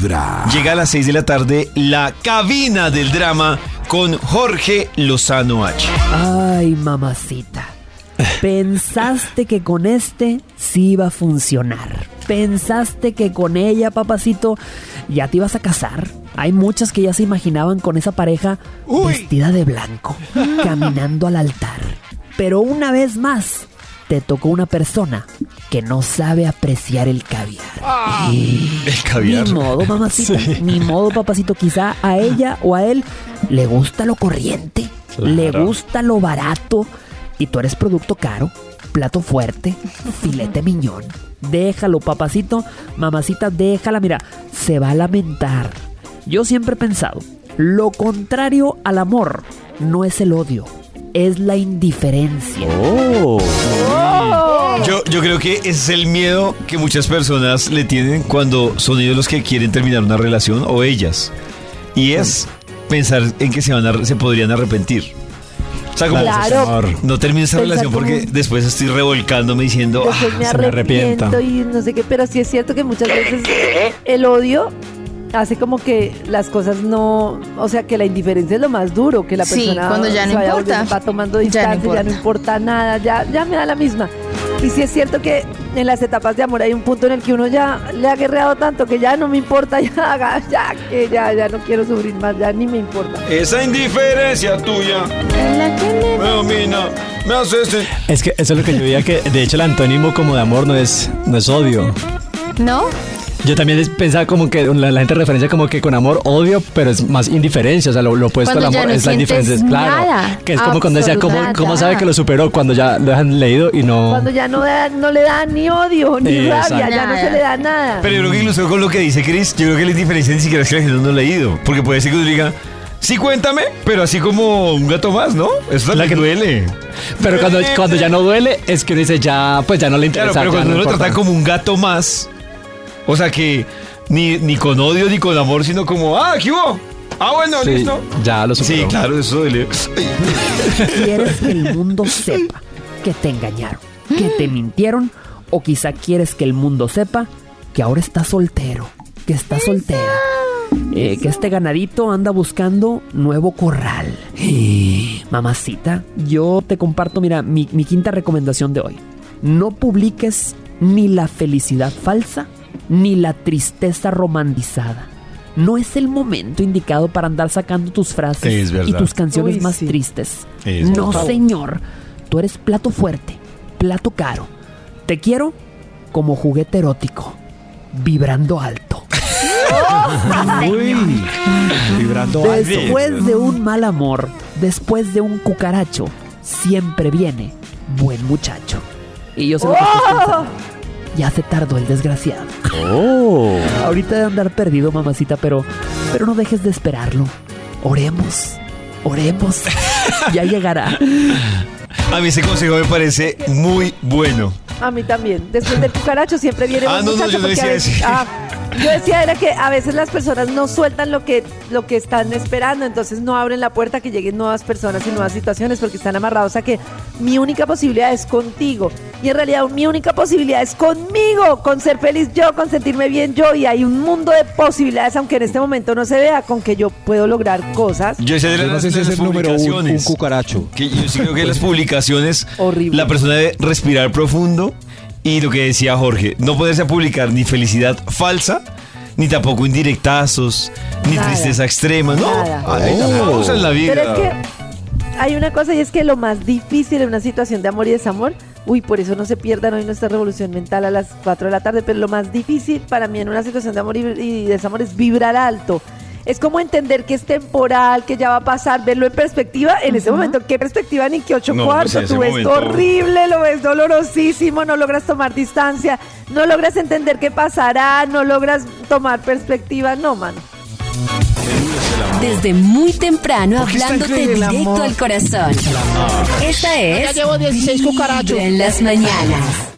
Vibra. Llega a las 6 de la tarde la cabina del drama con Jorge Lozano H. Ay, mamacita. Pensaste que con este sí iba a funcionar. Pensaste que con ella, papacito, ya te ibas a casar. Hay muchas que ya se imaginaban con esa pareja vestida de blanco, caminando al altar. Pero una vez más, te tocó una persona que no sabe apreciar el caviar. El caviar. Ni modo, mamacita. Ni modo, papacito. Quizá a ella o a él le gusta lo corriente. Le gusta lo barato. Y tú eres producto caro, plato fuerte, filete miñón. Déjalo, papacito. Mamacita, déjala. Mira, se va a lamentar. Yo siempre he pensado, lo contrario al amor no es el odio, es la indiferencia. Yo, yo creo que ese es el miedo que muchas personas le tienen cuando son ellos los que quieren terminar una relación o ellas. Y es pensar en que se, van a- se podrían arrepentir. O sea, como Claro. no termine esa Pensar relación porque como- después estoy revolcándome diciendo, Después "Ah, me se me arrepiento arrepienta". y no sé qué, pero sí es cierto que muchas veces el odio hace como que las cosas no, o sea, que la indiferencia es lo más duro, que la Sí, persona cuando ya no importa. volviendo- va tomando Ya no distancia, ya no, importa. importa nada, ya, ya me da la misma. Y sí es cierto que en las etapas de amor hay un punto en el que uno ya le ha guerreado tanto que ya no me importa, ya, haga, ya, que ya, ya no quiero sufrir más, ya ni me importa. esa indiferencia tuya me domina, me hace ese-". Es que eso es lo que yo veía que de hecho el antónimo como de amor no es, no es odio. ¿No? Yo también es- pensaba como que la, la gente referencia como que con amor odio, pero es más indiferencia, o sea, lo, lo opuesto Cuando al ya amor no es la indiferencia, claro. Que es como cuando decía, ¿cómo, ¿cómo sabe que lo superó cuando ya lo han leído y no... Cuando ya no, da- no le da ni odio, ni Exacto. rabia, ya no se le da nada. Pero yo creo que incluso con lo que dice Chris, yo creo que la indiferencia ni siquiera es que la gente no lo ha leído. Porque puede ser que uno diga, sí, cuéntame, pero así como un gato más, ¿no? Eso La también que- duele. Pero cuando, cuando ya no duele, es que uno dice ya, pues ya no le interesa. Claro, pero cuando no uno lo trata como un gato más, o sea que ni, ni con odio ni con amor, sino como, ah, ¿qué hubo? Ah, bueno, Sí, listo. ya lo superó. Sí, claro, eso duele. ¿Quieres que el mundo sepa que te engañaron, que te mintieron? ¿O quizá quieres que el mundo sepa que ahora estás soltero, que estás soltera? Eh, que este ganadito anda buscando nuevo corral. Mamacita, yo te comparto, mira, mi, mi quinta recomendación de hoy. No publiques ni la felicidad falsa ni la tristeza romantizada. No es el momento indicado para andar sacando tus frases Es y tus canciones Uy, más sí. tristes. Es no, verdad. señor. Tú eres plato fuerte, plato caro. Te quiero como juguete erótico, vibrando alto. Uy, vibrando alto. Después de un mal amor, después de un cucaracho, siempre viene buen muchacho. Y yo sé lo que estás pensando. Ya se tardó el desgraciado. Oh. Ahorita de andar perdido, mamacita, pero, pero no dejes de esperarlo. Oremos, oremos. Ya llegará. A mí ese consejo me parece muy bueno. A mí también. Después del cucaracho siempre viene Ah, un no, no, muchacho yo no decía ah, yo decía era que a veces las personas no sueltan lo que, lo que están esperando, entonces no abren la puerta a que lleguen nuevas personas y nuevas situaciones porque están amarrados a que mi única posibilidad es contigo. Y en realidad mi única posibilidad es conmigo, con ser feliz yo, con sentirme bien yo. Y hay un mundo de posibilidades, aunque en este momento no se vea, con que yo puedo lograr cosas. Yo decía de Yo no las, sé si de es las el número uno, un cucaracho. Que yo sí creo que las publicaciones, Horrible. la persona debe respirar profundo y lo que decía Jorge, no poderse publicar ni felicidad falsa, ni tampoco indirectazos, ni Nada. tristeza extrema, no. Oh. en la vida. Pero es que hay una cosa y es que lo más difícil en una situación de amor y desamor, uy, por eso no se pierdan hoy nuestra revolución mental a las 4 de la tarde, pero lo más difícil para mí en una situación de amor y, y desamor es vibrar alto. Es como entender que es temporal, que ya va a pasar, verlo en perspectiva. En ese momento, ¿qué perspectiva ni qué ocho No, cuartos? pues, ese Tú ves momento- horrible, lo ves dolorosísimo, no logras tomar distancia, no logras entender qué pasará, no logras tomar perspectiva. No, mano. Desde muy temprano hablándote directo al corazón. Esta es Ya llevo 16 cucarachos. En las mañanas.